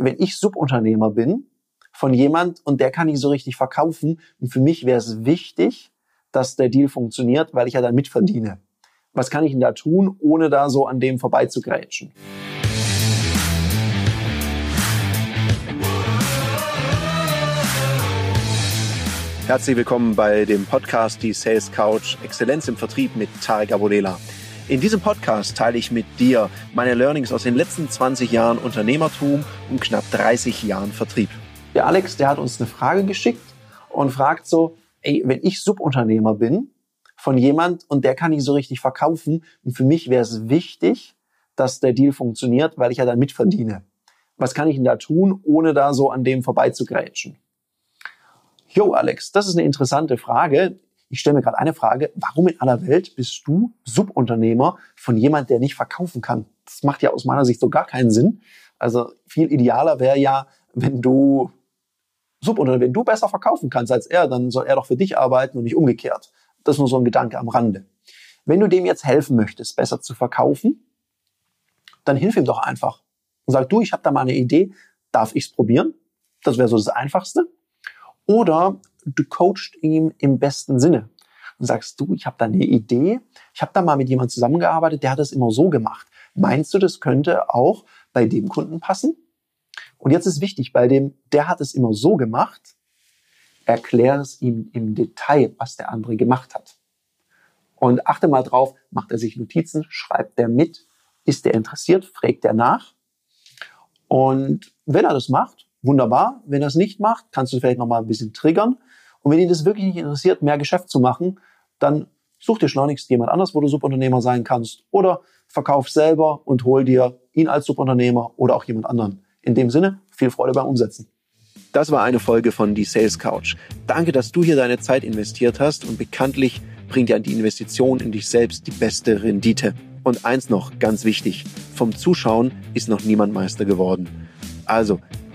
wenn ich Subunternehmer bin von jemand und der kann nicht so richtig verkaufen und für mich wäre es wichtig, dass der Deal funktioniert, weil ich ja dann mitverdiene. Was kann ich denn da tun, ohne da so an dem vorbeizugrätschen? Herzlich willkommen bei dem Podcast Die Sales Couch Exzellenz im Vertrieb mit Tarek Abodela. In diesem Podcast teile ich mit dir meine Learnings aus den letzten 20 Jahren Unternehmertum und knapp 30 Jahren Vertrieb. Der Alex, der hat uns eine Frage geschickt und fragt so, ey, wenn ich Subunternehmer bin von jemand und der kann nicht so richtig verkaufen und für mich wäre es wichtig, dass der Deal funktioniert, weil ich ja dann mitverdiene. Was kann ich denn da tun, ohne da so an dem vorbeizugrätschen? Jo, Alex, das ist eine interessante Frage. Ich stelle mir gerade eine Frage. Warum in aller Welt bist du Subunternehmer von jemand, der nicht verkaufen kann? Das macht ja aus meiner Sicht so gar keinen Sinn. Also viel idealer wäre ja, wenn du Subunternehmer, wenn du besser verkaufen kannst als er, dann soll er doch für dich arbeiten und nicht umgekehrt. Das ist nur so ein Gedanke am Rande. Wenn du dem jetzt helfen möchtest, besser zu verkaufen, dann hilf ihm doch einfach und sag du, ich habe da mal eine Idee, darf ich's probieren? Das wäre so das Einfachste. Oder du coachst ihm im besten Sinne und sagst du, ich habe da eine Idee, ich habe da mal mit jemandem zusammengearbeitet, der hat das immer so gemacht. Meinst du, das könnte auch bei dem Kunden passen? Und jetzt ist wichtig, bei dem, der hat es immer so gemacht, erklär es ihm im Detail, was der andere gemacht hat. Und achte mal drauf, macht er sich Notizen, schreibt er mit, ist er interessiert, fragt er nach. Und wenn er das macht, wunderbar. Wenn er es nicht macht, kannst du vielleicht noch mal ein bisschen triggern. Und wenn ihn das wirklich nicht interessiert, mehr Geschäft zu machen, dann such dir schleunigst jemand anders, wo du Subunternehmer sein kannst. Oder verkauf selber und hol dir ihn als Subunternehmer oder auch jemand anderen. In dem Sinne, viel Freude beim Umsetzen. Das war eine Folge von Die Sales Couch. Danke, dass du hier deine Zeit investiert hast und bekanntlich bringt ja die Investition in dich selbst die beste Rendite. Und eins noch, ganz wichtig, vom Zuschauen ist noch niemand Meister geworden. Also,